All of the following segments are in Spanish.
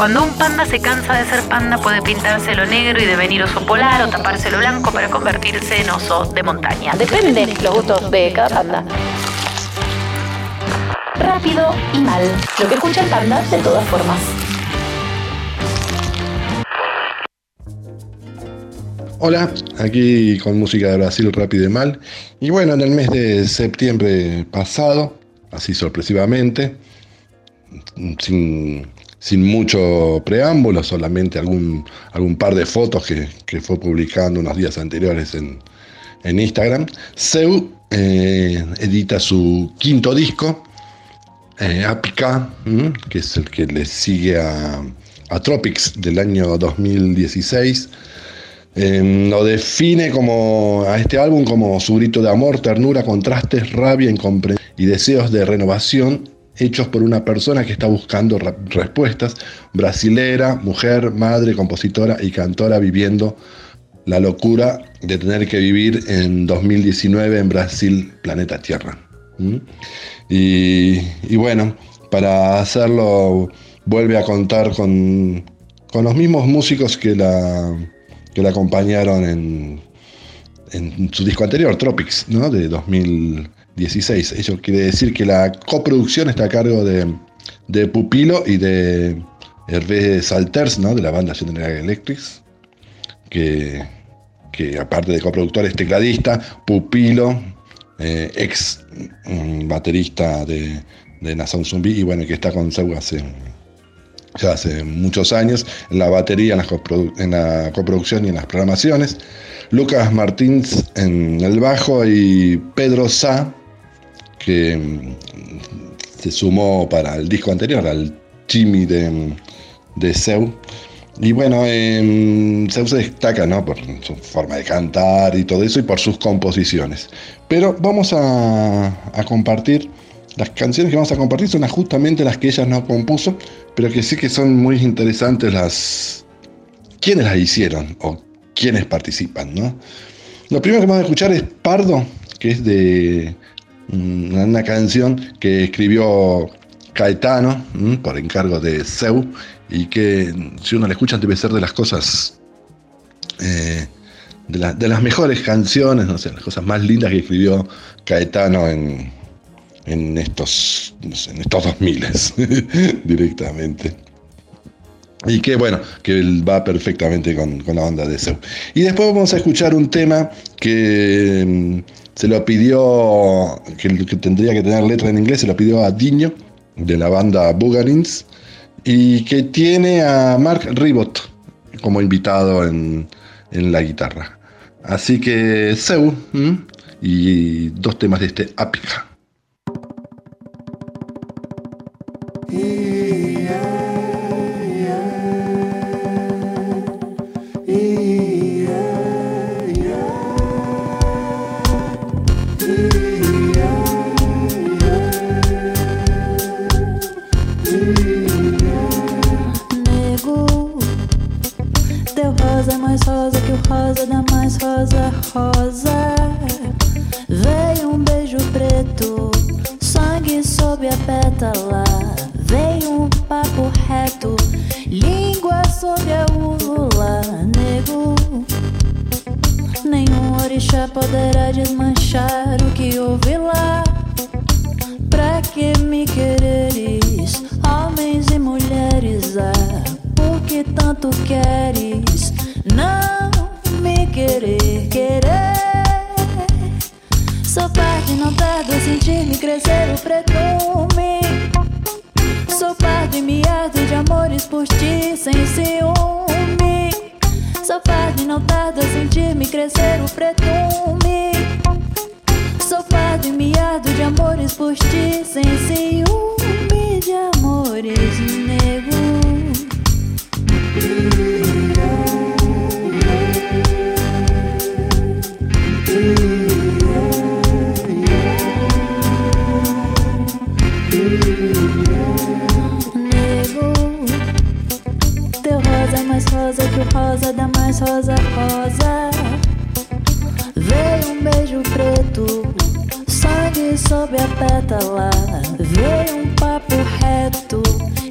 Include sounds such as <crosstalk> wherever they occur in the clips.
Cuando un panda se cansa de ser panda puede pintárselo negro y devenir oso polar o tapárselo blanco para convertirse en oso de montaña. Depende los gustos de cada panda. Rápido y mal. Lo que escucha el panda de todas formas. Hola, aquí con música de Brasil rápido y mal. Y bueno, en el mes de septiembre pasado, así sorpresivamente, sin, mucho preámbulo, solamente algún, algún par de fotos que, fue publicando unos días anteriores en, Instagram, Seu eh, edita su quinto disco, eh, que es el que le sigue a, a Tropics del año 2016 Em, lo define como a este álbum como su grito de amor, ternura, contrastes, rabia, incomprensión y deseos de renovación hechos por una persona que está buscando respuestas, brasilera, mujer, madre, compositora y cantora viviendo la locura de tener que vivir en 2019 en Brasil, planeta Tierra. Y, bueno, para hacerlo vuelve a contar con, con los mismos músicos que la que la acompañaron en, en su disco anterior, Tropics, ¿no? de 2016. Eso quiere decir que la coproducción está a cargo de, de Pupilo y de Hervé Salters, ¿no? de la banda General Electric, que, que aparte de coproductor es tecladista, Pupilo, eh, ex mm, baterista de, de Nason Zumbi, y bueno, que está con Seu hace ya hace muchos años, en la batería, en, la coproducción y en las programaciones. Lucas Martins en el bajo y Pedro Sá, mm, se sumó para el disco anterior, al Jimmy de, de Seu. Y bueno, Seu se destaca ¿no? por su forma de cantar y todo eso y por sus composiciones. Pero vamos a, a compartir las canciones que vamos a compartir son justamente las que ella no compuso, pero que sí que son muy interesantes las... ¿Quiénes las hicieron? O quiénes participan, ¿no? Lo primero que vamos a escuchar es Pardo, que es de una canción que escribió Caetano por encargo de Seu y que si uno la escucha debe ser de las cosas eh, de, las mejores canciones, no sé, las cosas más lindas que escribió Caetano en, en estos, en estos 2000 <laughs> directamente. Y que bueno, que va perfectamente con, la banda de Seu. Y después vamos a escuchar un tema que se lo pidió, que, tendría que tener letra en inglés, se lo pidió a Diño, de la banda Bugarins, y que tiene a Mark Ribot como invitado en, la guitarra. Así que Seu, y dos temas de este Apica. sob a úvula é negro. Nenhum orixá poderá desmanchar o que houve lá. Pra que me quereres, homens e mulheres? Ah, por que tanto queres não me querer, querer? Sou parte não tardo em sentir-me crescer o pretume sou pardo e me ardo de amores por ti sem ciúme. Sou pardo e não tardo a sentir-me crescer o pretume. Sou pardo e me ardo de amores por ti sem ciúme de amores. mais rosa que o rosa da mais rosa rosa. Veio um beijo preto, sangue sobre a pétala. Veio um papo reto,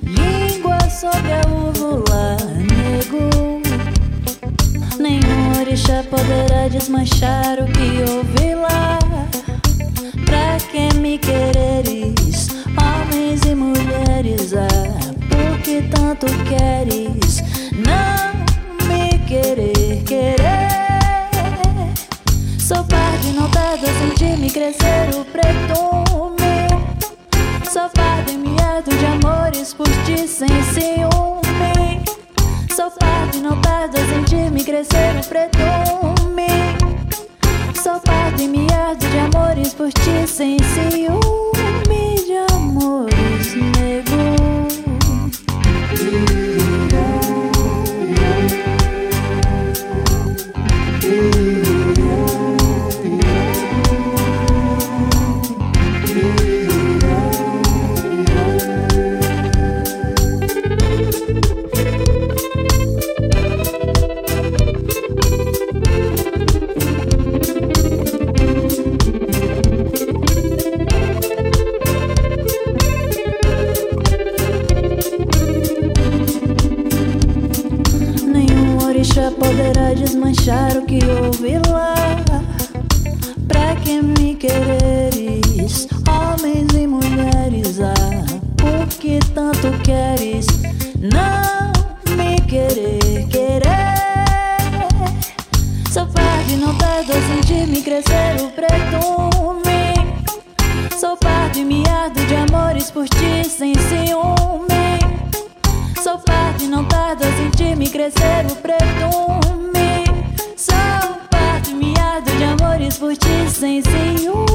língua sobre a úvula. Nego, nenhum orixá poderá desmanchar o que ouvi lá. Pra quem me quereres, homens e mulheres, ah, por que tanto queres? Não me querer, querer? Sou parte notada, sentir-me crescer o pretume. Sou parte miado de amores por ti sem ciúme. Sou parte notada, sentir-me crescer o pretume. Sou parte miado de amores por ti sem ciúme sentir-me crescer o pretume. Sou parte miado de amores por ti sem ciúme. Sou parte, não tardo a sentir-me crescer o pretume. Sou parte, miado de amores por ti, sem ciúme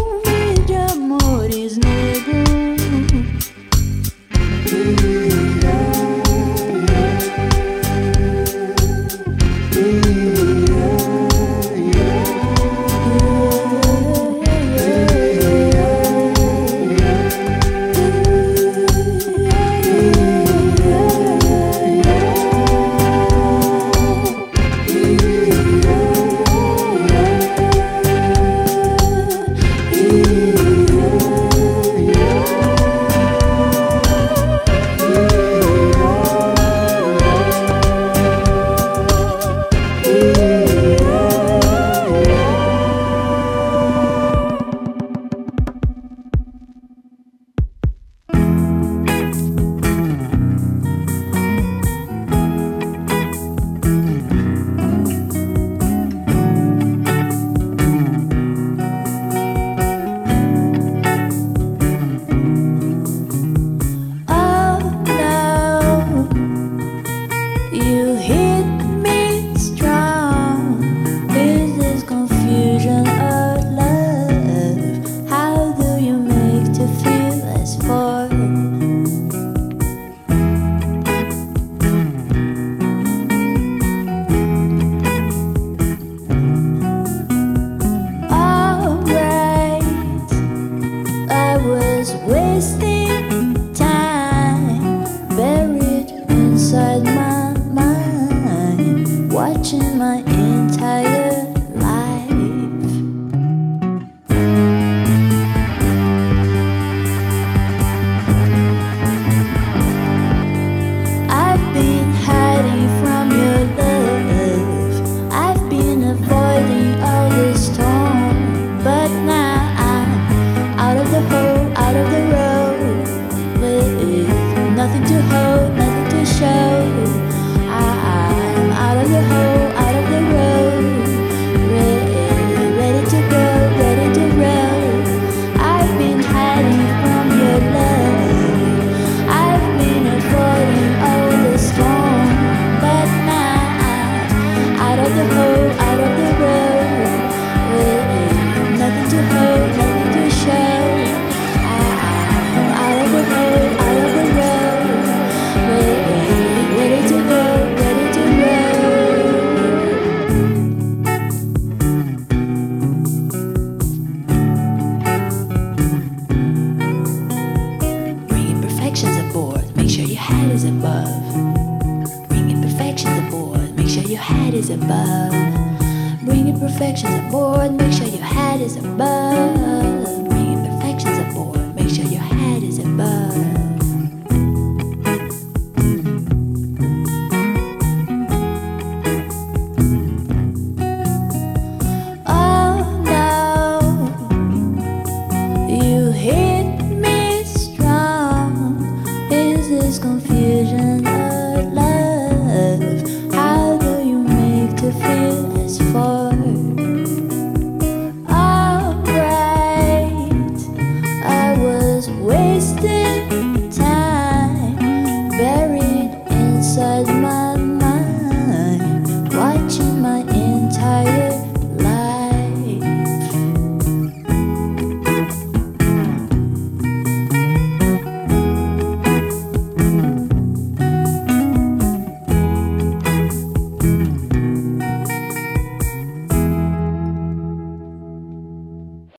hat is above.